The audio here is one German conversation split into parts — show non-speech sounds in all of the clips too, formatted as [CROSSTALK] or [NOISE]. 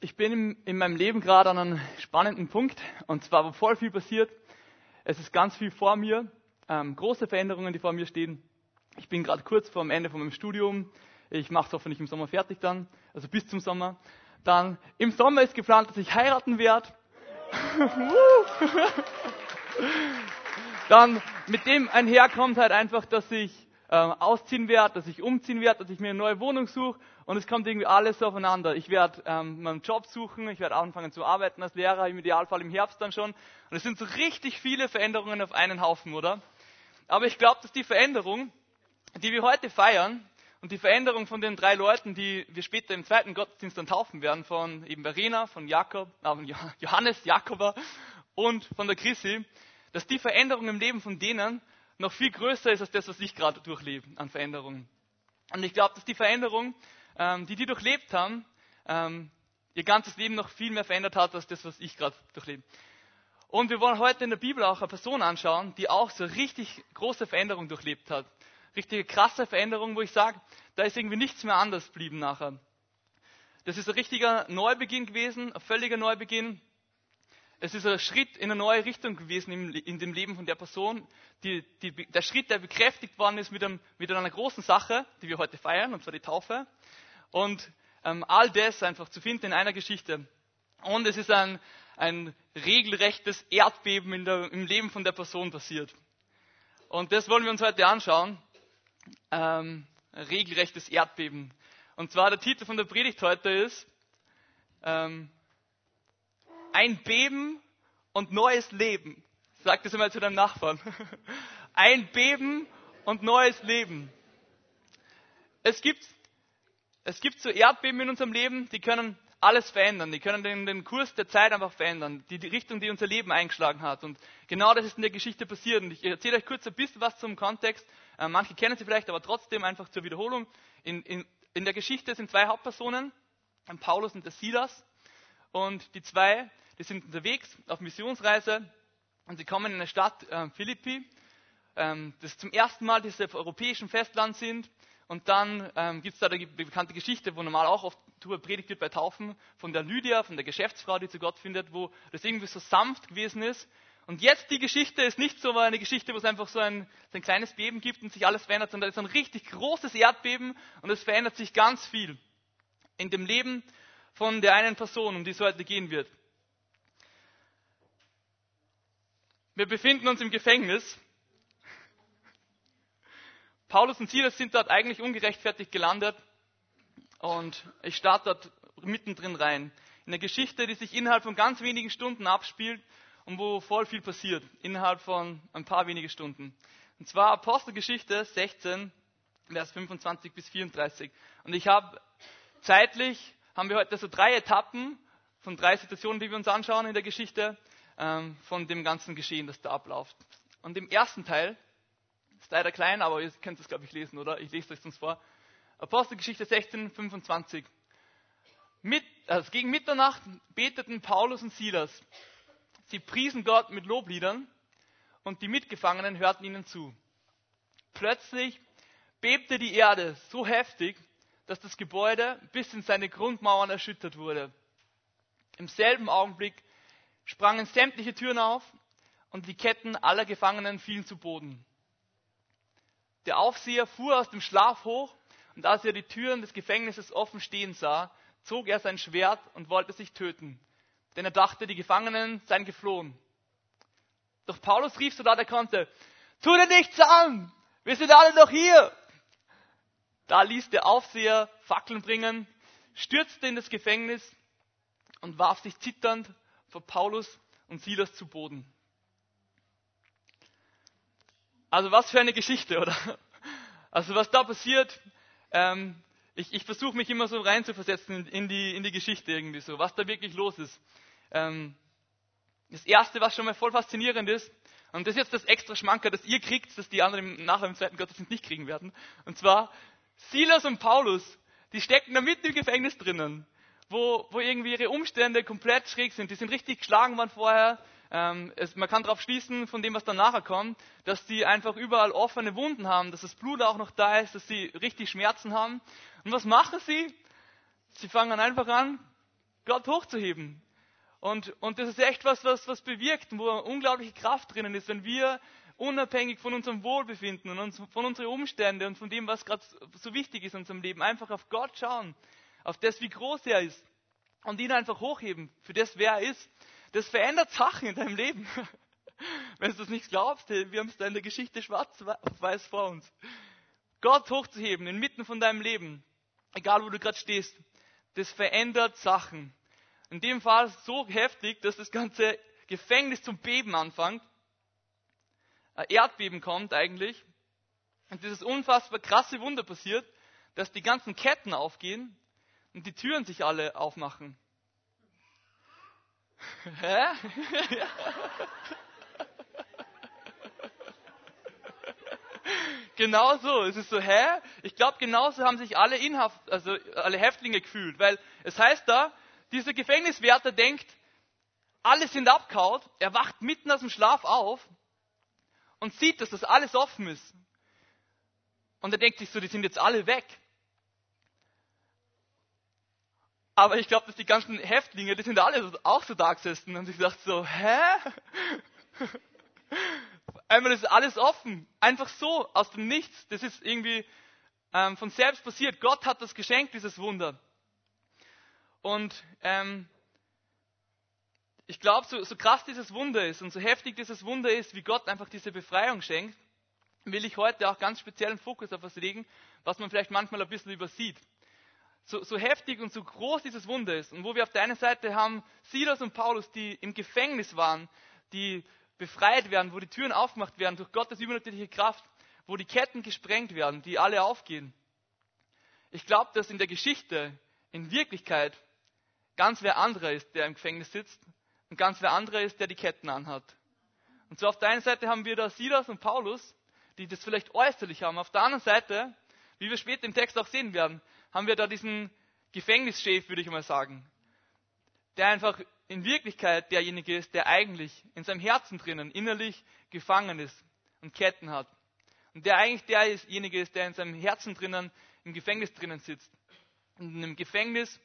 Ich bin in meinem Leben gerade an einem spannenden Punkt und zwar, wo voll viel passiert. Es ist ganz viel vor mir, ähm, große Veränderungen, die vor mir stehen. Ich bin gerade kurz vor dem Ende von meinem Studium. Ich mache es hoffentlich im Sommer fertig dann, also bis zum Sommer. Dann im Sommer ist geplant, dass ich heiraten werde. [LAUGHS] dann mit dem einherkommt halt einfach, dass ich ähm, ausziehen werde, dass ich umziehen werde, dass ich mir eine neue Wohnung suche und es kommt irgendwie alles aufeinander. Ich werde ähm, meinen Job suchen, ich werde anfangen zu arbeiten als Lehrer, im Idealfall im Herbst dann schon. Und es sind so richtig viele Veränderungen auf einen Haufen, oder? Aber ich glaube, dass die Veränderung, die wir heute feiern, und die Veränderung von den drei Leuten, die wir später im zweiten Gottesdienst dann taufen werden, von eben Verena, von Jakob, äh, [LAUGHS] Johannes, Jakober und von der Chrissy, dass die Veränderung im Leben von denen noch viel größer ist als das, was ich gerade durchlebe an Veränderungen. Und ich glaube, dass die Veränderung, ähm, die die durchlebt haben, ähm, ihr ganzes Leben noch viel mehr verändert hat als das, was ich gerade durchlebe. Und wir wollen heute in der Bibel auch eine Person anschauen, die auch so richtig große Veränderungen durchlebt hat. Richtige krasse Veränderung, wo ich sage, da ist irgendwie nichts mehr anders geblieben nachher. Das ist ein richtiger Neubeginn gewesen, ein völliger Neubeginn. Es ist ein Schritt in eine neue Richtung gewesen in, in dem Leben von der Person. Die, die, der Schritt, der bekräftigt worden ist mit, einem, mit, einer großen Sache, die wir heute feiern, und zwar die Taufe. Und ähm, all das einfach zu finden in einer Geschichte. Und es ist ein, ein regelrechtes Erdbeben der, im Leben von der Person passiert. Und das wollen wir uns heute anschauen. Ähm, regelrechtes Erdbeben. Und zwar der Titel von der Predigt heute ist ähm, ein Beben und neues Leben. Sag das einmal zu deinem Nachbarn. [LAUGHS] Ein Beben und neues Leben. Es gibt, es gibt so Erdbeben in unserem Leben, die können alles verändern. Die können den, den Kurs der Zeit einfach verändern. Die, die, Richtung, die unser Leben eingeschlagen hat. Und genau das ist in der Geschichte passiert. Und ich erzähle euch kurz ein bisschen was zum Kontext. Äh, manche kennen sie vielleicht, aber trotzdem einfach zur Wiederholung. In, in, in der Geschichte sind zwei Hauptpersonen, Paulus und der Silas. Und die zwei die sind unterwegs auf Missionsreise und sie kommen in eine Stadt äh, Philippi, ähm, das zum ersten Mal, dass sie auf europäischem Festland sind. Und dann ähm, gibt es da die bekannte Geschichte, wo normal auch oft drüber predigt wird bei Taufen, von der Lydia, von der Geschäftsfrau, die zu Gott findet, wo das irgendwie so sanft gewesen ist. Und jetzt die Geschichte ist nicht so eine Geschichte, wo es einfach so ein, so ein kleines Beben gibt und sich alles verändert, sondern es ist ein richtig großes Erdbeben und es verändert sich ganz viel in dem Leben von der einen Person, um die es heute gehen wird. Wir befinden uns im Gefängnis. Paulus und Silas sind dort eigentlich ungerechtfertigt gelandet. Und ich starte dort mittendrin rein. In eine Geschichte, die sich innerhalb von ganz wenigen Stunden abspielt und wo voll viel passiert. Innerhalb von ein paar wenige Stunden. Und zwar Apostelgeschichte 16, Vers 25 bis 34. Und ich habe zeitlich, haben wir heute so drei Etappen von drei Situationen, die wir uns anschauen in der Geschichte ähm, von dem ganzen Geschehen, das da abläuft. Und im ersten Teil, ist leider klein, aber ihr könnt es, glaube ich, lesen, oder? Ich lese es euch sonst vor. Apostelgeschichte 16, 25. Mit, also gegen Mitternacht beteten Paulus und Silas. Sie priesen Gott mit Lobliedern und die Mitgefangenen hörten ihnen zu. Plötzlich bebte die Erde so heftig, dass das Gebäude bis in seine Grundmauern erschüttert wurde. Im selben Augenblick sprangen sämtliche Türen auf und die Ketten aller Gefangenen fielen zu Boden. Der Aufseher fuhr aus dem Schlaf hoch und als er die Türen des Gefängnisses offen stehen sah, zog er sein Schwert und wollte sich töten, denn er dachte, die Gefangenen seien geflohen. Doch Paulus rief so laut er konnte, tu dir nichts an, wir sind alle noch hier. Da ließ der Aufseher Fackeln bringen, stürzte in das Gefängnis und warf sich zitternd vor Paulus und Silas zu Boden. Also was für eine Geschichte, oder? Also was da passiert, ähm, ich, ich versuche mich immer so reinzuversetzen in, die, in die Geschichte irgendwie so, was da wirklich los ist. Ähm, das Erste, was schon mal voll faszinierend ist, und das ist jetzt das extra Schmanker, das ihr kriegt, das die anderen nachher im zweiten Gottesdienst nicht kriegen werden. Und zwar, Silas und Paulus, die stecken da mitten im Gefängnis drinnen wo, wo irgendwie ihre Umstände komplett schräg sind. Die sind richtig geschlagen worden vorher. Ähm, es, man kann darauf schließen, von dem, was dann nachher kommt, dass die einfach überall offene Wunden haben, dass das Blut auch noch da ist, dass sie richtig Schmerzen haben. Und was machen sie? Sie fangen einfach an, Gott hochzuheben. Und, und das ist echt was, was, was bewirkt, wo unglaubliche Kraft drinnen ist, wenn wir unabhängig von unserem Wohlbefinden und uns, von unseren Umständen und von dem, was gerade so wichtig ist in unserem Leben, einfach auf Gott schauen, auf das, wie groß er ist und ihn einfach hochheben für das, wer er ist. Das verändert Sachen in deinem Leben. [LAUGHS] Wenn du das nicht glaubst, wir haben es da in der Geschichte schwarz auf weiß vor uns. Gott hochzuheben inmitten von deinem Leben, egal wo du gerade stehst, das verändert Sachen. In dem Fall so heftig, dass das ganze Gefängnis zum Beben anfängt. Ein Erdbeben kommt eigentlich. Und dieses unfassbar krasse Wunder passiert, dass die ganzen Ketten aufgehen und die Türen sich alle aufmachen. [LAUGHS] Hä? [LAUGHS] genau so. Es ist so, hä? Ich glaube, genauso haben sich alle Inhaft, also alle Häftlinge gefühlt, weil es heißt da, dieser Gefängniswärter denkt, alle sind abgehauen, er wacht mitten aus dem Schlaf auf und sieht, dass das alles offen ist. Und er denkt sich so, die sind jetzt alle weg. Aber ich glaube, dass die ganzen Häftlinge, die sind alle auch so da gesessen und sich dachte so, hä? [LAUGHS] Einmal ist alles offen. Einfach so, aus dem Nichts. Das ist irgendwie ähm, von selbst passiert. Gott hat das geschenkt, dieses Wunder. Und ähm, ich glaube, so, so krass dieses Wunder ist und so heftig dieses Wunder ist, wie Gott einfach diese Befreiung schenkt, will ich heute auch ganz speziellen Fokus auf was legen, was man vielleicht manchmal ein bisschen übersieht. So, so heftig und so groß dieses Wunder ist und wo wir auf der einen Seite haben Silas und Paulus, die im Gefängnis waren, die befreit werden, wo die Türen aufgemacht werden durch Gottes übernatürliche Kraft, wo die Ketten gesprengt werden, die alle aufgehen. Ich glaube, dass in der Geschichte, in Wirklichkeit, ganz wer anderer ist, der im Gefängnis sitzt und ganz wer anderer ist, der die Ketten anhat. Und so auf der einen Seite haben wir da Silas und Paulus, die das vielleicht äußerlich haben. Auf der anderen Seite, wie wir später im Text auch sehen werden, haben wir da diesen Gefängnischef, würde ich mal sagen, der einfach in Wirklichkeit derjenige ist, der eigentlich in seinem Herzen drinnen innerlich gefangen ist und Ketten hat. Und der eigentlich derjenige ist, der in seinem Herzen drinnen im Gefängnis drinnen sitzt. Und in einem Gefängnis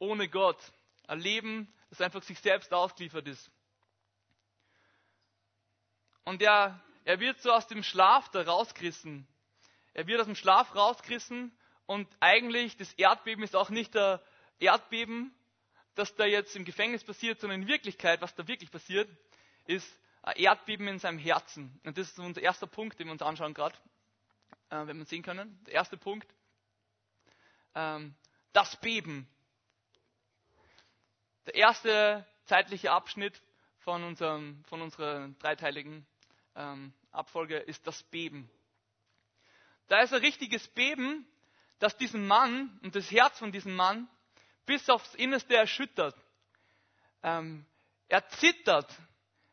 ohne Gott. Ein Leben, das einfach sich selbst ausgeliefert ist. Und er, er wird so aus dem Schlaf da rausgerissen. Er wird aus dem Schlaf rausgerissen und eigentlich das Erdbeben ist auch nicht der Erdbeben, das da jetzt im Gefängnis passiert, sondern in Wirklichkeit, was da wirklich passiert, ist ein Erdbeben in seinem Herzen. Und das ist unser erster Punkt, den wir uns anschauen gerade, äh, wenn wir sehen können. Der erste Punkt, ähm, das Beben. Der erste zeitliche Abschnitt von, unserem, von unserer dreiteiligen ähm, Abfolge ist das Beben. Da ist ein richtiges Beben, das diesen Mann und das Herz von diesem Mann bis aufs Innerste erschüttert. Ähm, er zittert,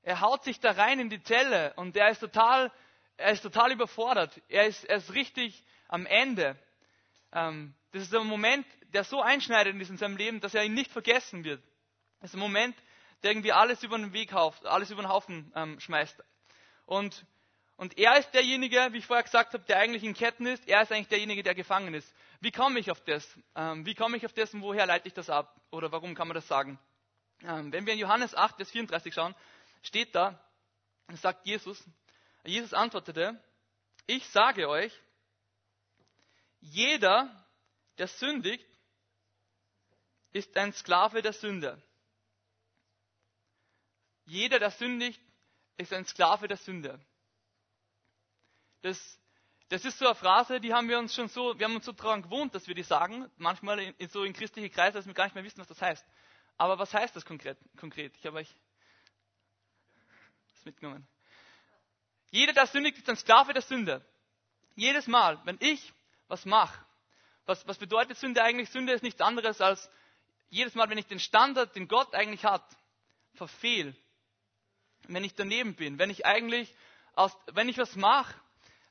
er haut sich da rein in die Zelle und er ist total, er ist total überfordert. Er ist, er ist richtig am Ende. Ähm, das ist ein Moment, der so einschneidend ist in seinem Leben, dass er ihn nicht vergessen wird. Das ist ein Moment, der irgendwie alles über den Weg hauft, alles über den Haufen ähm, schmeißt. Und, und er ist derjenige, wie ich vorher gesagt habe, der eigentlich in Ketten ist. Er ist eigentlich derjenige, der gefangen ist. Wie komme ich auf das? Ähm, wie komme ich auf das und woher leite ich das ab? Oder warum kann man das sagen? Ähm, wenn wir in Johannes 8, Vers 34 schauen, steht da, sagt Jesus, Jesus antwortete, ich sage euch, jeder, der sündigt, ist ein Sklave der Sünde. Jeder, der sündigt, ist ein Sklave der Sünde. Das das ist so eine Phrase, die haben wir uns schon so, wir haben uns so daran gewohnt, dass wir die sagen, manchmal in, so in christliche Kreise, dass wir gar nicht mehr wissen, was das heißt. Aber was heißt das konkret? konkret? Ich habe euch das mitgenommen. Jeder, der sündigt, ist ein Sklave der Sünde. Jedes Mal, wenn ich was mache, was, was bedeutet Sünde eigentlich? Sünde ist nichts anderes als jedes Mal, wenn ich den Standard, den Gott eigentlich hat, verfehle, wenn ich daneben bin, wenn ich eigentlich, aus, wenn ich was mache,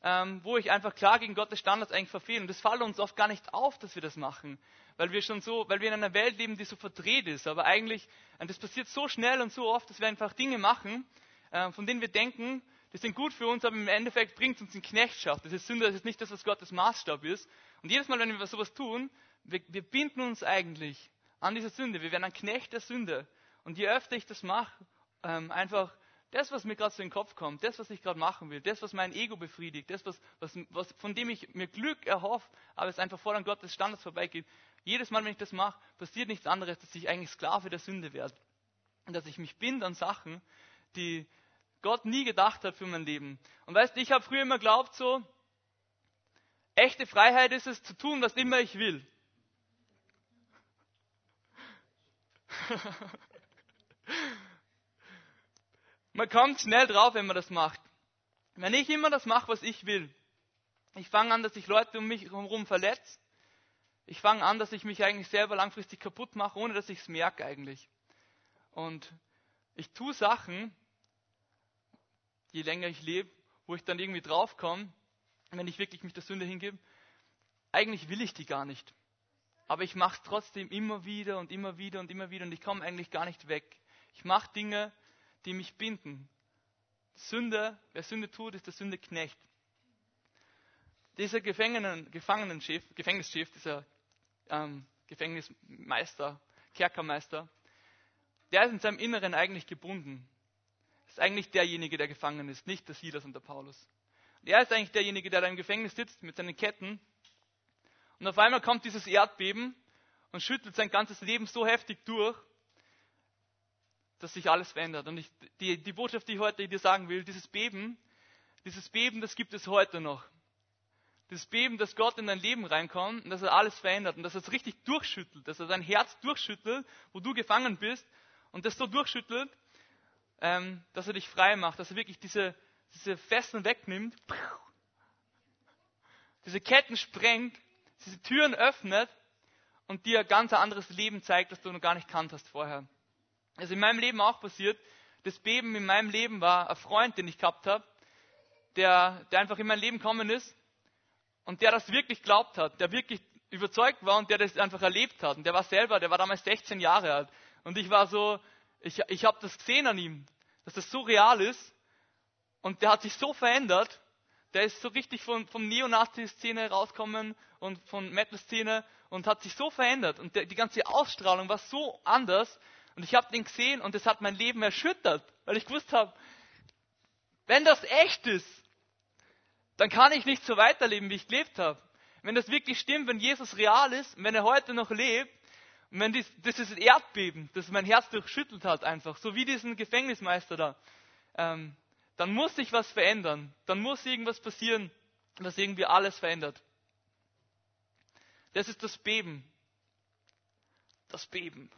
ähm, wo ich einfach klar gegen Gottes Standards eigentlich verfehle. Und das fällt uns oft gar nicht auf, dass wir das machen, weil wir schon so, weil wir in einer Welt leben, die so verdreht ist. Aber eigentlich, das passiert so schnell und so oft, dass wir einfach Dinge machen, äh, von denen wir denken, die sind gut für uns, aber im Endeffekt bringt es uns in Knechtschaft. Das ist Sünde, das ist nicht das, was Gottes Maßstab ist. Und jedes Mal, wenn wir sowas tun, wir, wir binden uns eigentlich an dieser Sünde. Wir werden ein Knecht der Sünde. Und je öfter ich das mache, ähm, einfach das, was mir gerade so in den Kopf kommt, das, was ich gerade machen will, das, was mein Ego befriedigt, das, was, was, was, von dem ich mir Glück erhoffe, aber es einfach vor an Gottes Standards vorbeigeht. Jedes Mal, wenn ich das mache, passiert nichts anderes, dass ich eigentlich Sklave der Sünde werde. Und dass ich mich binde an Sachen, die Gott nie gedacht hat für mein Leben. Und weißt du, ich habe früher immer geglaubt so, echte Freiheit ist es zu tun, was immer ich will. [LAUGHS] man kommt schnell drauf, wenn man das macht. Wenn ich immer das mache, was ich will, ich fange an, dass ich Leute um mich herum verletze. Ich fange an, dass ich mich eigentlich selber langfristig kaputt mache, ohne dass ich es merke eigentlich. Und ich tue Sachen, je länger ich lebe, wo ich dann irgendwie draufkomme, wenn ich wirklich mich der Sünde hingebe, eigentlich will ich die gar nicht. Aber ich mache es trotzdem immer wieder und immer wieder und immer wieder und ich komme eigentlich gar nicht weg. Ich mache Dinge, die mich binden. Sünde, wer Sünde tut, ist der Sündeknecht. Dieser Gefangenen, Gefangenenchef, Gefängnischef, dieser ähm, Gefängnismeister, Kerkermeister, der ist in seinem Inneren eigentlich gebunden. Ist eigentlich derjenige, der gefangen ist, nicht der Silas und der Paulus. Und er ist eigentlich derjenige, der da im Gefängnis sitzt mit seinen Ketten. Und auf einmal kommt dieses Erdbeben und schüttelt sein ganzes Leben so heftig durch, dass sich alles verändert. Und ich, die, die Botschaft, die ich heute dir sagen will, dieses Beben, dieses Beben, das gibt es heute noch. Das Beben, dass Gott in dein Leben reinkommt und dass er alles verändert und dass er es richtig durchschüttelt, dass er dein Herz durchschüttelt, wo du gefangen bist und das so durchschüttelt, ähm, dass er dich frei macht, dass er wirklich diese, diese Fesseln wegnimmt, diese Ketten sprengt, diese Türen öffnet und dir ein ganz anderes Leben zeigt, das du noch gar nicht kanntest vorher. Also in meinem Leben auch passiert. Das Beben in meinem Leben war ein Freund, den ich gehabt habe, der, der einfach in mein Leben gekommen ist und der das wirklich glaubt hat, der wirklich überzeugt war und der das einfach erlebt hat. Und der war selber, der war damals 16 Jahre alt. Und ich war so, ich, ich habe das gesehen an ihm, dass das so real ist. Und der hat sich so verändert. Der ist so richtig von, vom Neonazi-Szene rauskommen und von Metal-Szene und hat sich so verändert. Und der, die ganze Ausstrahlung war so anders. Und ich habe den gesehen und es hat mein Leben erschüttert, weil ich gewusst habe, wenn das echt ist, dann kann ich nicht so weiterleben, wie ich gelebt habe. Wenn das wirklich stimmt, wenn Jesus real ist, wenn er heute noch lebt, und wenn dies, das ist ein Erdbeben, das mein Herz durchschüttelt hat einfach, so wie diesen Gefängnismeister da, ähm, dann muss sich was verändern. Dann muss irgendwas passieren, was irgendwie alles verändert. Das ist das Beben. Das Beben.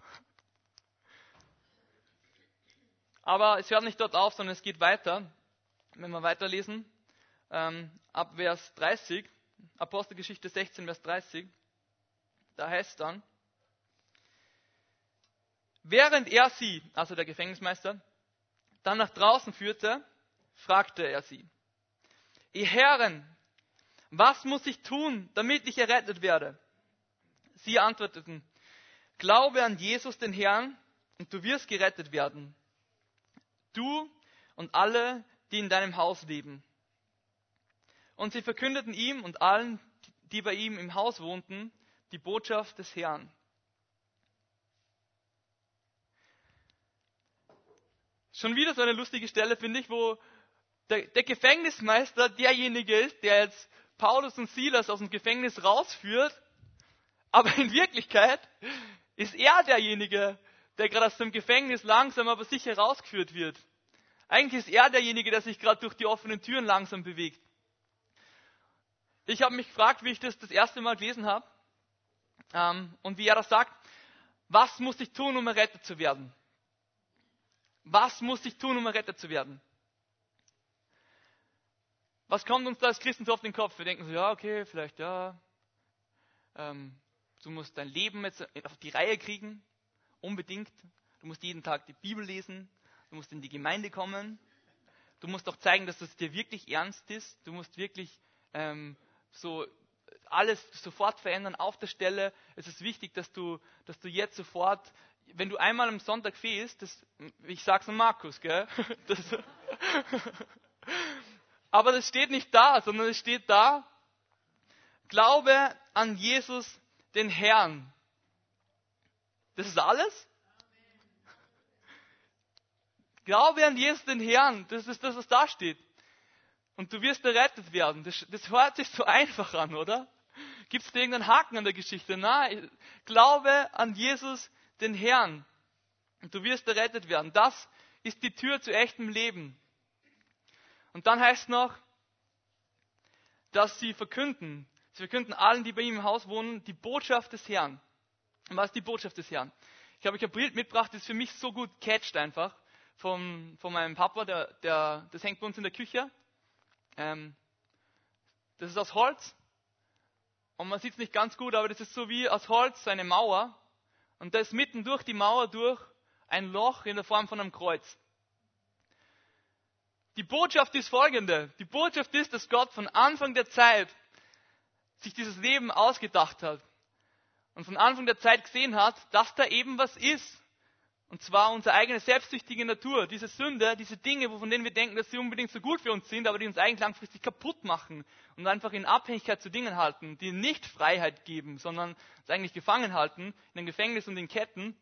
Aber es hört nicht dort auf, sondern es geht weiter. Wenn wir weiterlesen, ähm, ab Vers 30, Apostelgeschichte 16, Vers 30, da heißt dann, während er sie, also der Gefängnismeister, dann nach draußen führte, fragte er sie, ihr Herren, was muss ich tun, damit ich errettet werde? Sie antworteten, glaube an Jesus den Herrn und du wirst gerettet werden, du und alle, die in deinem Haus leben. Und sie verkündeten ihm und allen, die bei ihm im Haus wohnten, die Botschaft des Herrn. Schon wieder so eine lustige Stelle, finde ich, wo der, der, Gefängnismeister derjenige ist, der jetzt Paulus und Silas aus dem Gefängnis rausführt, aber in Wirklichkeit ist er derjenige, der gerade aus dem Gefängnis langsam aber sicher rausgeführt wird. Eigentlich ist er derjenige, der sich gerade durch die offenen Türen langsam bewegt. Ich habe mich gefragt, wie ich das das erste Mal gelesen habe ähm, und wie er das sagt. Was muss ich tun, um errettet zu werden? Was muss ich tun, um errettet zu werden? Was kommt uns da als Christen so auf den Kopf? Wir denken so, ja, okay, vielleicht ja. Ähm, du musst dein Leben jetzt auf die Reihe kriegen, unbedingt. Du musst jeden Tag die Bibel lesen, du musst in die Gemeinde kommen. Du musst auch zeigen, dass es dir wirklich ernst ist. Du musst wirklich ähm, so alles sofort verändern auf der Stelle. Es ist wichtig, dass du, dass du jetzt sofort, wenn du einmal am Sonntag fehlst, das, ich sag's an Markus, gell? [LAUGHS] Das, [LAUGHS] aber das steht nicht da, sondern es steht da, Glaube an Jesus, den Herrn. Das ist alles? Glaube an Jesus, den Herrn. Das ist das, was da steht. Und du wirst errettet werden. Das, das hört sich so einfach an, oder? Gibt es da irgendeinen Haken an der Geschichte? Nein, glaube an Jesus, den Herrn. Und du wirst errettet werden. Das ist die Tür zu echtem Leben. Und dann heißt es noch, dass sie verkünden, sie verkünden allen, die bei ihm im Haus wohnen, die Botschaft des Herrn. Und was ist die Botschaft des Herrn? Ich habe euch ein Bild mitgebracht, das für mich so gut catcht einfach, von, von meinem Papa, der, der, das hängt bei uns in der Küche. Ähm, das ist aus Holz. Und man sieht es nicht ganz gut, aber das ist so wie aus Holz eine Mauer. Und da ist mitten durch die Mauer durch ein Loch in der Form von einem Kreuz. Die Botschaft ist folgende. Die Botschaft ist, dass Gott von Anfang der Zeit sich dieses Leben ausgedacht hat und von Anfang der Zeit gesehen hat, dass da eben was ist. Und zwar unsere eigene selbstsüchtige Natur, diese Sünde, diese Dinge, von denen wir denken, dass sie unbedingt so gut für uns sind, aber die uns eigentlich langfristig kaputt machen und einfach in Abhängigkeit zu Dingen halten, die nicht Freiheit geben, sondern uns eigentlich gefangen halten, in den Gefängnis und in Ketten,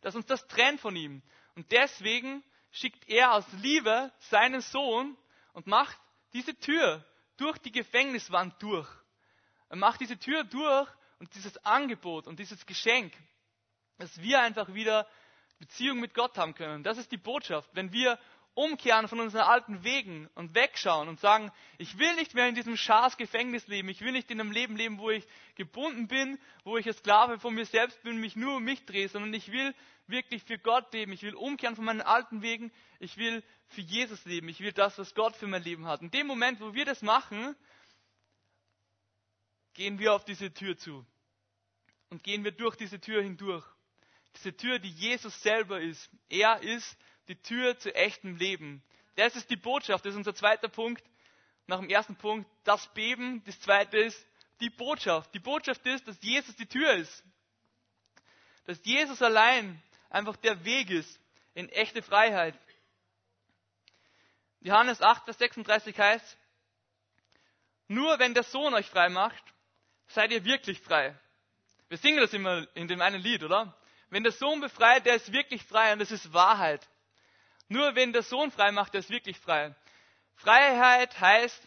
dass uns das trennt von ihm. Und deswegen schickt er aus Liebe seinen Sohn und macht diese Tür durch die Gefängniswand durch. Er macht diese Tür durch und dieses Angebot und dieses Geschenk, dass wir einfach wieder Beziehung mit Gott haben können. Das ist die Botschaft. Wenn wir umkehren von unseren alten Wegen und wegschauen und sagen, ich will nicht mehr in diesem Schaas Gefängnis leben, ich will nicht in einem Leben leben, wo ich gebunden bin, wo ich als Sklave von mir selbst bin, mich nur um mich drehe, sondern ich will wirklich für Gott leben, ich will umkehren von meinen alten Wegen, ich will für Jesus leben, ich will das, was Gott für mein Leben hat. In dem Moment, wo wir das machen, gehen wir auf diese Tür zu und gehen wir durch diese Tür hindurch. Diese Tür, die Jesus selber ist. Er ist die Tür zu echtem Leben. Das ist die Botschaft, das ist unser zweiter Punkt. Nach dem ersten Punkt das Beben, das zweite ist die Botschaft. Die Botschaft ist, dass Jesus die Tür ist. Dass Jesus allein einfach der Weg ist in echte Freiheit. Johannes 8, Vers 36 heißt, nur wenn der Sohn euch frei macht, seid ihr wirklich frei. Wir singen das immer in dem einen Lied, oder? Wenn der Sohn befreit, der ist wirklich frei und das ist Wahrheit. Nur wenn der Sohn frei macht, der ist wirklich frei. Freiheit heißt,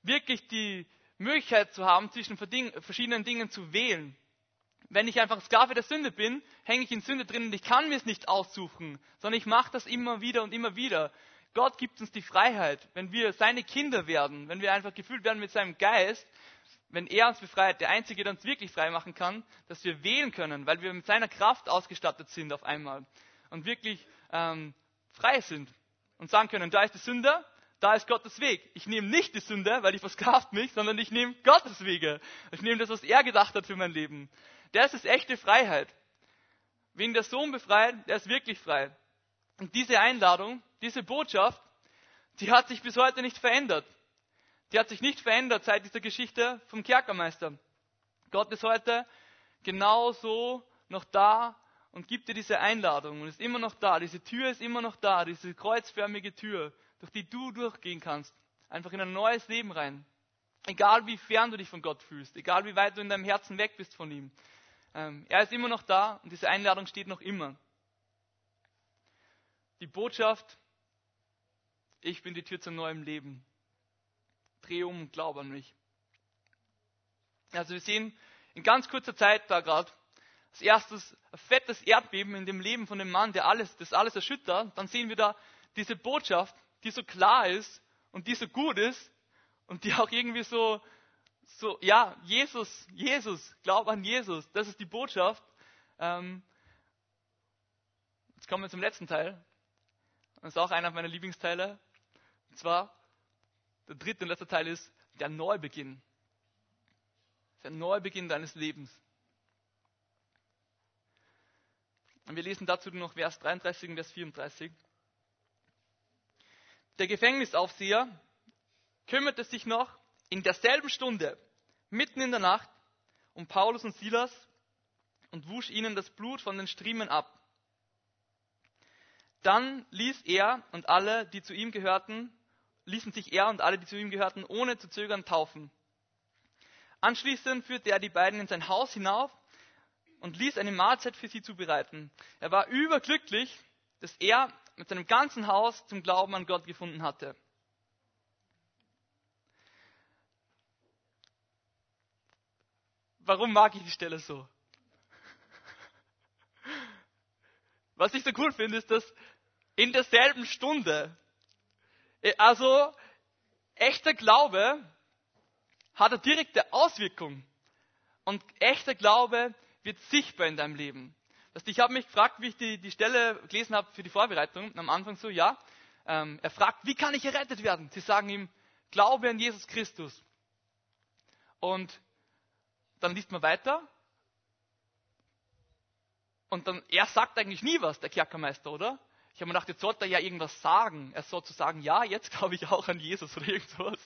wirklich die Möglichkeit zu haben, zwischen verschiedenen Dingen zu wählen. Wenn ich einfach Sklave der Sünde bin, hänge ich in Sünde drin und ich kann mir es nicht aussuchen, sondern ich mache das immer wieder und immer wieder. Gott gibt uns die Freiheit, wenn wir seine Kinder werden, wenn wir einfach gefüllt werden mit seinem Geist, wenn er uns befreit, der Einzige, der uns wirklich frei machen kann, dass wir wählen können, weil wir mit seiner Kraft ausgestattet sind auf einmal und wirklich ähm, frei sind und sagen können, da ist die Sünde, da ist Gottes Weg. Ich nehme nicht die Sünde, weil die versklavt mich, sondern ich nehme Gottes Wege. Ich nehme das, was er gedacht hat für mein Leben. Das ist echte Freiheit. Wen der Sohn befreit, der ist wirklich frei. Und diese Einladung, diese Botschaft, die hat sich bis heute nicht verändert. Die hat sich nicht verändert seit dieser Geschichte vom Kerkermeister. Gott ist heute genauso noch da und gibt dir diese Einladung und ist immer noch da. Diese Tür ist immer noch da, diese kreuzförmige Tür, durch die du durchgehen kannst. Einfach in ein neues Leben rein. Egal wie fern du dich von Gott fühlst, egal wie weit du in deinem Herzen weg bist von ihm. Ähm, er ist immer noch da und diese Einladung steht noch immer. Die Botschaft, ich bin die Tür zum neuen Leben. Dreh um und glaub an mich. Also wir sehen in ganz kurzer Zeit da gerade als erstes ein fettes Erdbeben in dem Leben von dem Mann, der alles, das alles erschüttert. Dann sehen wir da diese Botschaft, die so klar ist und die so gut ist und die auch irgendwie so, so, ja, Jesus, Jesus, glaub an Jesus, das ist die Botschaft. Ähm, jetzt kommen wir zum letzten Teil. Das ist auch einer meiner Lieblingsteile. Und zwar, der dritte und letzte Teil ist der Neubeginn. Der Neubeginn deines Lebens. Und wir lesen dazu noch Vers 33 und Vers 34. Der Gefängnisaufseher kümmerte sich noch in derselben Stunde, mitten in der Nacht, um Paulus und Silas und wusch ihnen das Blut von den Striemen ab. Dann ließ er und alle, die zu ihm gehörten, ließen sich er und alle, die zu ihm gehörten, ohne zu zögern taufen. Anschließend führte er die beiden in sein Haus hinauf und ließ eine Mahlzeit für sie zubereiten. Er war überglücklich, dass er mit seinem ganzen Haus zum Glauben an Gott gefunden hatte. Warum mag ich die Stelle so? [LAUGHS] Was ich so cool finde, ist, dass in derselben Stunde, also echter Glaube hat eine direkte Auswirkung. Und echter Glaube wird sichtbar in deinem Leben. Ich habe mich gefragt, wie ich die, die Stelle gelesen habe für die Vorbereitung. Am Anfang so, ja. Ähm, er fragt, wie kann ich errettet werden? Sie sagen ihm, Glaube an Jesus Christus. Und dann liest man weiter. Und dann, er sagt eigentlich nie was, der Kerkermeister, oder? Ich habe mir gedacht, jetzt sollte er ja irgendwas sagen. Er soll zu sagen, ja, jetzt glaube ich auch an Jesus oder irgendwas.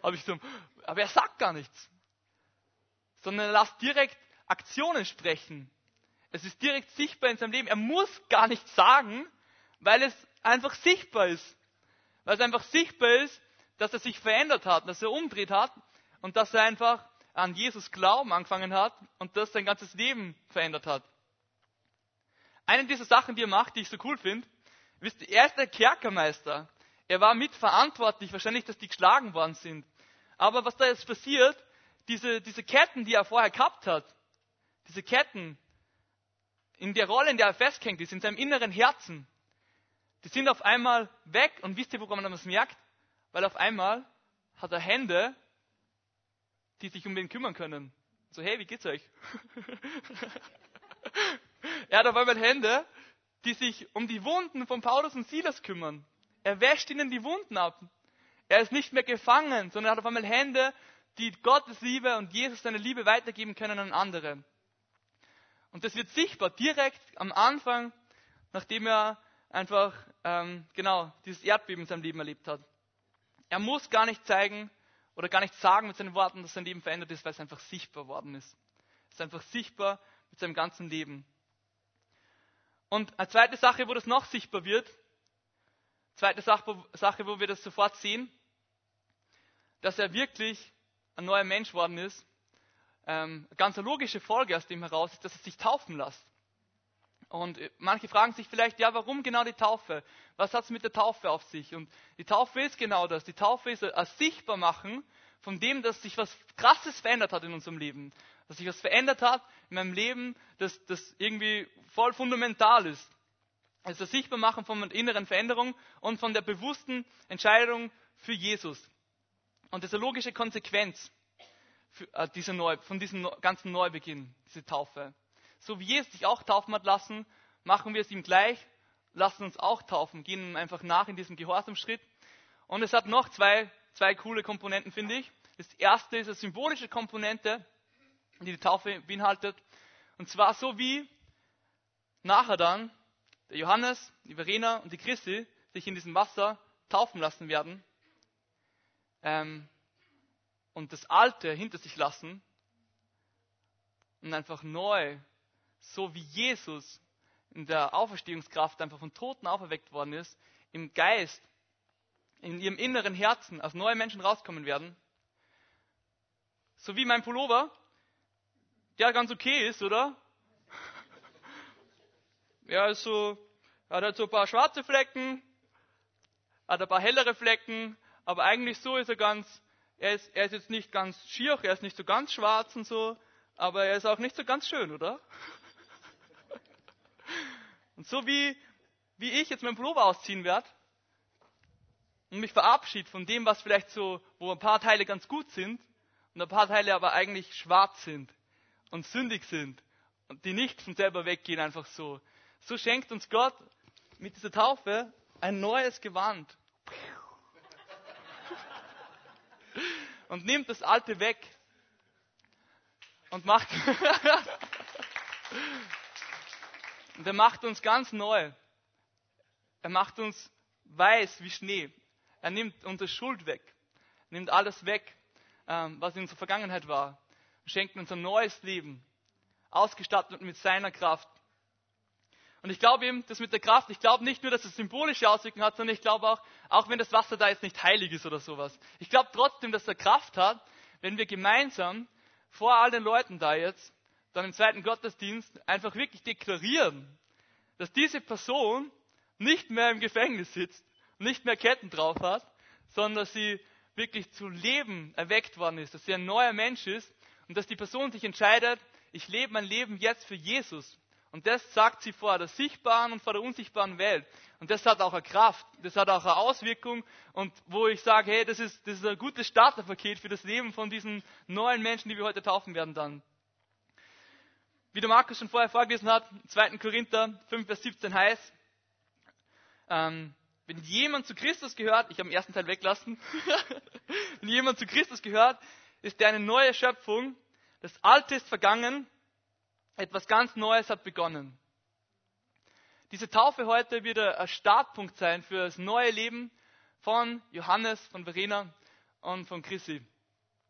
Aber, so, aber er sagt gar nichts. Sondern er lässt direkt Aktionen sprechen. Es ist direkt sichtbar in seinem Leben. Er muss gar nichts sagen, weil es einfach sichtbar ist. Weil es einfach sichtbar ist, dass er sich verändert hat, dass er umdreht hat und dass er einfach an Jesus Glauben angefangen hat und das sein ganzes Leben verändert hat. Eine dieser Sachen, die er macht, die ich so cool finde, wisst ihr, er ist der Kerkermeister. Er war mitverantwortlich, wahrscheinlich, dass die geschlagen worden sind. Aber was da jetzt passiert, diese, diese Ketten, die er vorher gehabt hat, diese Ketten, in der Rolle, in der er festhängt ist, in seinem inneren Herzen, die sind auf einmal weg. Und wisst ihr, woran man das merkt? Weil auf einmal hat er Hände, die sich um ihn kümmern können. So, hey, wie geht's euch? [LAUGHS] er hat auf einmal Hände, die sich um die Wunden von Paulus und Silas kümmern. Er wäscht ihnen die Wunden ab. Er ist nicht mehr gefangen, sondern er hat auf einmal Hände, die Gottes Liebe und Jesus seine Liebe weitergeben können an andere. Und das wird sichtbar direkt am Anfang, nachdem er einfach ähm, genau dieses Erdbeben in seinem Leben erlebt hat. Er muss gar nicht zeigen oder gar nicht sagen mit seinen Worten, dass sein Leben verändert ist, weil es einfach sichtbar worden ist. Es ist einfach sichtbar mit seinem ganzen Leben. Und eine zweite Sache, wo das noch sichtbar wird, zweite Sache, wo wir das sofort sehen, dass er wirklich ein neuer Mensch worden ist, ähm, ganz eine logische Folge aus dem heraus ist, dass er sich taufen lässt. Und äh, manche fragen sich vielleicht, ja, warum genau die Taufe? Was hat es mit der Taufe auf sich? Und die Taufe ist genau das. Die Taufe ist ein Sichtbarmachen von dem, dass sich was Krasses verändert hat in unserem Leben. Dass sich was verändert hat in meinem Leben, das, das irgendwie voll fundamental ist. Ist ein Sichtbarmachen von einer inneren Veränderung und von der bewussten Entscheidung für Jesus. Und das ist eine logische Konsequenz äh, diese Neu, von diesem ganzen Neubeginn, diese Taufe. So wie Jesus sich auch taufen hat lassen, machen wir es ihm gleich, lassen uns auch taufen, gehen ihm einfach nach in diesem Gehorsamschritt. Und es hat noch zwei, zwei coole Komponenten, finde ich. Das erste ist eine symbolische Komponente, die die Taufe beinhaltet. Und zwar so wie nachher dann der Johannes, die Verena und die Christi sich in diesem Wasser taufen lassen werden. Ähm, und das Alte hinter sich lassen und einfach neu, so wie Jesus in der Auferstehungskraft einfach von Toten auferweckt worden ist, im Geist, in ihrem inneren Herzen als neue Menschen rauskommen werden. So wie mein Pullover, der ganz okay ist, oder? [LAUGHS] Ja, ist so, hat halt so ein paar schwarze Flecken, hat ein paar hellere Flecken, aber eigentlich so ist er ganz, er ist, er ist jetzt nicht ganz schier, er ist nicht so ganz schwarz und so, aber er ist auch nicht so ganz schön, oder? [LAUGHS] Und so wie, wie ich jetzt meinen Pullover ausziehen werde und mich verabschiede von dem, was vielleicht so, wo ein paar Teile ganz gut sind und ein paar Teile aber eigentlich schwarz sind und sündig sind und die nicht von selber weggehen, einfach so. So schenkt uns Gott mit dieser Taufe ein neues Gewand und nimmt das Alte weg und macht [LAUGHS] und er macht uns ganz neu. Er macht uns weiß wie Schnee. Er nimmt unsere Schuld weg, nimmt alles weg, ähm, was in unserer Vergangenheit war, schenkt uns ein neues Leben, ausgestattet mit seiner Kraft. Und ich glaube eben, das mit der Kraft, ich glaube nicht nur, dass es symbolische Auswirkungen hat, sondern ich glaube auch, auch wenn das Wasser da jetzt nicht heilig ist oder sowas. Ich glaube trotzdem, dass er Kraft hat, wenn wir gemeinsam vor all den Leuten da jetzt dann im zweiten Gottesdienst einfach wirklich deklarieren, dass diese Person nicht mehr im Gefängnis sitzt, nicht mehr Ketten drauf hat, sondern dass sie wirklich zu Leben erweckt worden ist, dass sie ein neuer Mensch ist und dass die Person sich entscheidet, ich lebe mein Leben jetzt für Jesus. Und das sagt sie vor der sichtbaren und vor der unsichtbaren Welt. Und das hat auch eine Kraft, das hat auch eine Auswirkung. Und wo ich sage, hey, das ist, das ist ein gutes Starterpaket für das Leben von diesen neuen Menschen, die wir heute taufen werden dann. Wie der Markus schon vorher vorgelesen hat, 2. Korinther 5, Vers 17 heißt, ähm, wenn jemand zu Christus gehört, ich habe den ersten Teil weglassen, [LAUGHS] wenn jemand zu Christus gehört, ist er eine neue Schöpfung. Das Alte ist vergangen, etwas ganz Neues hat begonnen. Diese Taufe heute wird ein Startpunkt sein für das neue Leben von Johannes, von Verena und von Chrissy.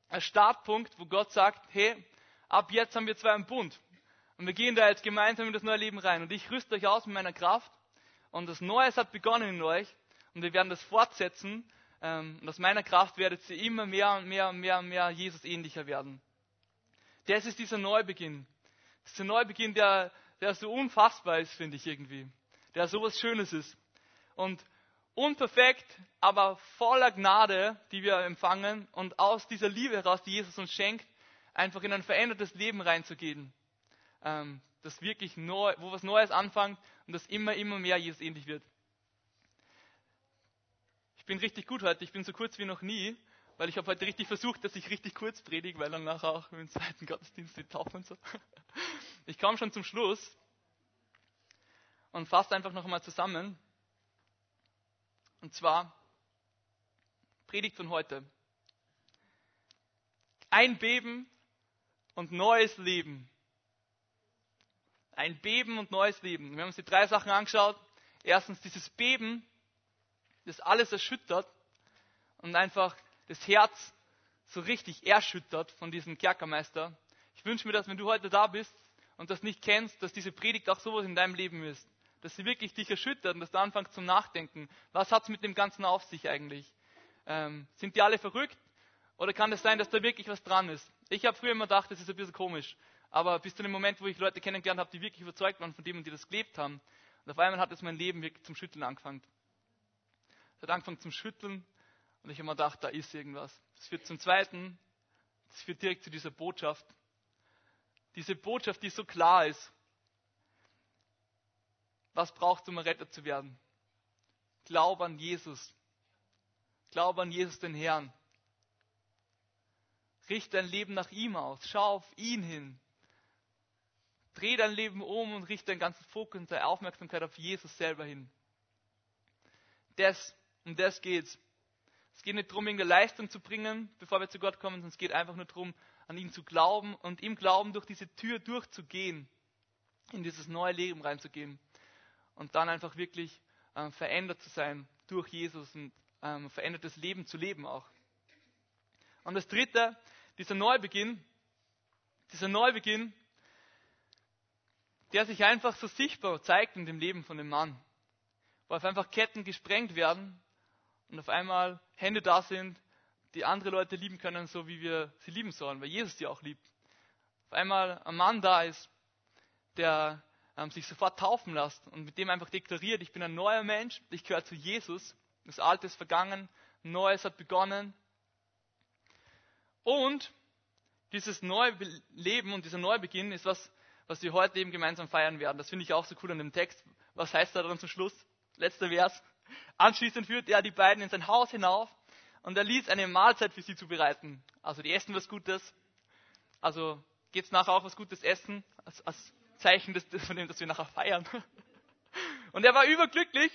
Ein Startpunkt, wo Gott sagt, hey, ab jetzt haben wir zwei einen Bund. Und wir gehen da jetzt gemeinsam in das neue Leben rein. Und ich rüste euch aus mit meiner Kraft. Und das Neues hat begonnen in euch. Und wir werden das fortsetzen. Ähm, und aus meiner Kraft werdet ihr immer mehr und mehr und mehr und mehr Jesus ähnlicher werden. Das ist dieser Neubeginn. Das ist ein Neubeginn, der, der so unfassbar ist, finde ich irgendwie. Der so was Schönes ist. Und unperfekt, aber voller Gnade, die wir empfangen und aus dieser Liebe heraus, die Jesus uns schenkt, einfach in ein verändertes Leben reinzugehen. Ähm, das wirklich neu, wo was Neues anfängt und das immer, immer mehr Jesus ähnlich wird. Bin richtig gut heute, ich bin so kurz wie noch nie, weil ich habe heute richtig versucht, dass ich richtig kurz predige, weil dann nachher auch im zweiten Gottesdienst die Taufe und so. [LAUGHS] Ich komme schon zum Schluss und fasse einfach noch einmal zusammen. Und zwar Predigt von heute. Ein Beben und neues Leben. Ein Beben und neues Leben. Wir haben uns die drei Sachen angeschaut. Erstens dieses Beben, das alles erschüttert und einfach das Herz so richtig erschüttert von diesem Kerkermeister. Ich wünsche mir, dass wenn du heute da bist und das nicht kennst, dass diese Predigt auch sowas in deinem Leben ist. Dass sie wirklich dich erschüttert und dass du anfängst zum Nachdenken. Was hat es mit dem Ganzen auf sich eigentlich? Ähm, sind die alle verrückt? Oder kann es sein, dass da wirklich was dran ist? Ich habe früher immer gedacht, das ist ein bisschen komisch. Aber bis zu dem Moment, wo ich Leute kennengelernt habe, die wirklich überzeugt waren von dem und die das gelebt haben. Und auf einmal hat es mein Leben wirklich zum Schütteln angefangen. Es hat angefangen zum Schütteln und ich habe mir gedacht, da ist irgendwas. Das führt zum Zweiten, das führt direkt zu dieser Botschaft. Diese Botschaft, die so klar ist. Was braucht es, um errettet zu werden? Glaub an Jesus. Glaub an Jesus, den Herrn. Richte dein Leben nach ihm aus. Schau auf ihn hin. Dreh dein Leben um und richte deinen ganzen Fokus und deine Aufmerksamkeit auf Jesus selber hin. Das, um das geht's. Es geht nicht darum, irgendeine Leistung zu bringen, bevor wir zu Gott kommen, sondern es geht einfach nur darum, an ihn zu glauben und im Glauben durch diese Tür durchzugehen, in dieses neue Leben reinzugehen und dann einfach wirklich äh, verändert zu sein durch Jesus und ähm, verändertes Leben zu leben auch. Und das dritte, dieser Neubeginn, dieser Neubeginn, der sich einfach so sichtbar zeigt in dem Leben von dem Mann, wo einfach Ketten gesprengt werden und auf einmal Hände da sind, die andere Leute lieben können, so wie wir sie lieben sollen, weil Jesus sie auch liebt. Auf einmal ein Mann da ist, der ähm, sich sofort taufen lässt und mit dem einfach deklariert, ich bin ein neuer Mensch, ich gehöre zu Jesus, das Alte ist vergangen, Neues hat begonnen. Und dieses neue Leben und dieser Neubeginn ist was, was wir heute eben gemeinsam feiern werden. Das finde ich auch so cool an dem Text. Was heißt da dann zum Schluss? Letzter Vers. Anschließend führte er die beiden in sein Haus hinauf und er ließ eine Mahlzeit für sie zubereiten. Also die essen was Gutes. Also geht es nachher auch was Gutes essen, als, als Zeichen des, von dem, dass wir nachher feiern. [LAUGHS] Und er war überglücklich,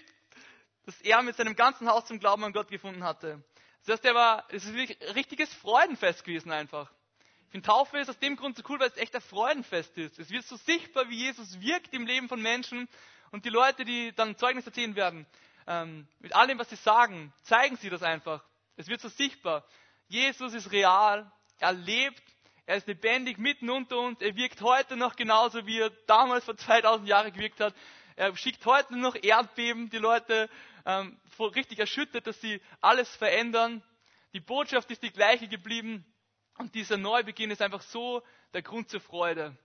dass er mit seinem ganzen Haus zum Glauben an Gott gefunden hatte. Das heißt, er war, es ist wirklich ein richtiges Freudenfest gewesen einfach. Ich finde, Taufe ist aus dem Grund so cool, weil es echt ein Freudenfest ist. Es wird so sichtbar, wie Jesus wirkt im Leben von Menschen und die Leute, die dann Zeugnis erzählen werden, ähm, mit allem, was sie sagen, zeigen sie das einfach. Es wird so sichtbar. Jesus ist real, er lebt, er ist lebendig mitten unter uns, er wirkt heute noch genauso, wie er damals vor 2000 Jahren gewirkt hat. Er schickt heute noch Erdbeben, die Leute ähm, richtig erschüttert, dass sie alles verändern. Die Botschaft ist die gleiche geblieben und dieser Neubeginn ist einfach so der Grund zur Freude.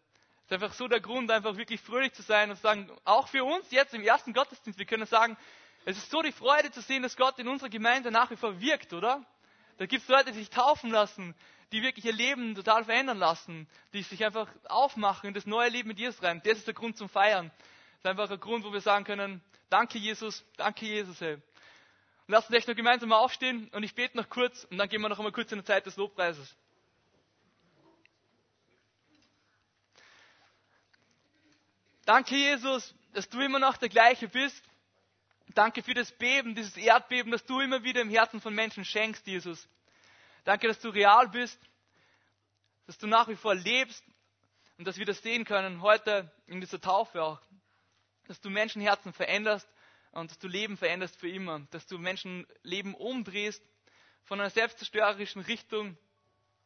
ist einfach so der Grund, einfach wirklich fröhlich zu sein und zu sagen, auch für uns jetzt im ersten Gottesdienst, wir können sagen, es ist so die Freude zu sehen, dass Gott in unserer Gemeinde nach wie vor wirkt, oder? Da gibt es Leute, die sich taufen lassen, die wirklich ihr Leben total verändern lassen, die sich einfach aufmachen in das neue Leben mit Jesus rein. Das ist der Grund zum Feiern. Das ist einfach ein Grund, wo wir sagen können, danke Jesus, danke Jesus, hey. Und lasst uns echt noch gemeinsam mal aufstehen und ich bete noch kurz und dann gehen wir noch einmal kurz in die Zeit des Lobpreises. Danke, Jesus, dass du immer noch der gleiche bist. Danke für das Beben, dieses Erdbeben, das du immer wieder im Herzen von Menschen schenkst, Jesus. Danke, dass du real bist, dass du nach wie vor lebst und dass wir das sehen können heute in dieser Taufe auch. Dass du Menschenherzen veränderst und dass du Leben veränderst für immer. Dass du Menschenleben umdrehst von einer selbstzerstörerischen Richtung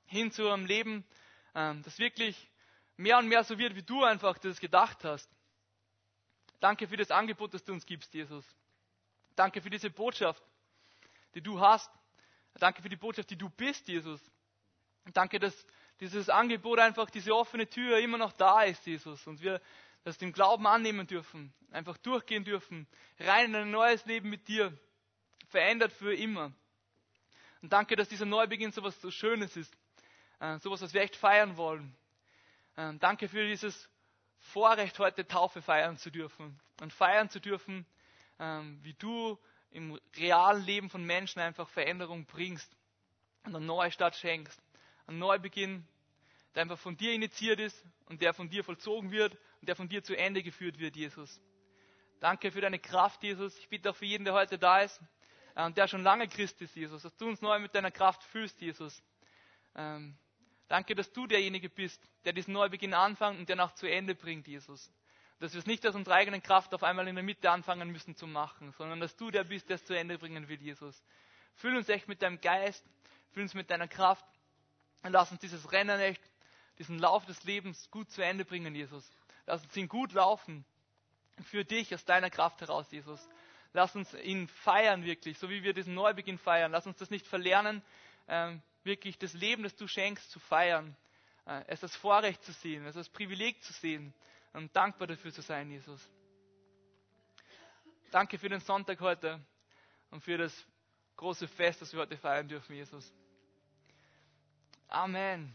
hin zu einem Leben, ähm, das wirklich mehr und mehr so wird, wie du einfach das gedacht hast. Danke für das Angebot, das du uns gibst, Jesus. Danke für diese Botschaft, die du hast. Danke für die Botschaft, die du bist, Jesus. Danke, dass dieses Angebot einfach, diese offene Tür immer noch da ist, Jesus. Und wir das im Glauben annehmen dürfen, einfach durchgehen dürfen, rein in ein neues Leben mit dir, verändert für immer. Und danke, dass dieser Neubeginn so so Schönes ist, äh, so etwas, was wir echt feiern wollen. Ähm, danke für dieses Vorrecht, heute Taufe feiern zu dürfen und feiern zu dürfen, ähm, wie du im realen Leben von Menschen einfach Veränderung bringst und eine neue Stadt schenkst. Ein Neubeginn, der einfach von dir initiiert ist und der von dir vollzogen wird und der von dir zu Ende geführt wird, Jesus. Danke für deine Kraft, Jesus. Ich bitte auch für jeden, der heute da ist und der schon lange Christ ist, Jesus, dass du uns neu mit deiner Kraft fühlst, Jesus. Ähm, danke, dass du derjenige bist, der diesen Neubeginn anfängt und der noch zu Ende bringt, Jesus. Dass wir es nicht aus unserer eigenen Kraft auf einmal in der Mitte anfangen müssen zu machen, sondern dass du der bist, der es zu Ende bringen will, Jesus. Füll uns echt mit deinem Geist, füll uns mit deiner Kraft und lass uns dieses Rennen echt, diesen Lauf des Lebens gut zu Ende bringen, Jesus. Lass uns ihn gut laufen. Für dich aus deiner Kraft heraus, Jesus. Lass uns ihn feiern wirklich, so wie wir diesen Neubeginn feiern. Lass uns das nicht verlernen, ähm, wirklich das Leben, das du schenkst, zu feiern. Äh, es als Vorrecht zu sehen, es als Privileg zu sehen und dankbar dafür zu sein, Jesus. Danke für den Sonntag heute und für das große Fest, das wir heute feiern dürfen, Jesus. Amen.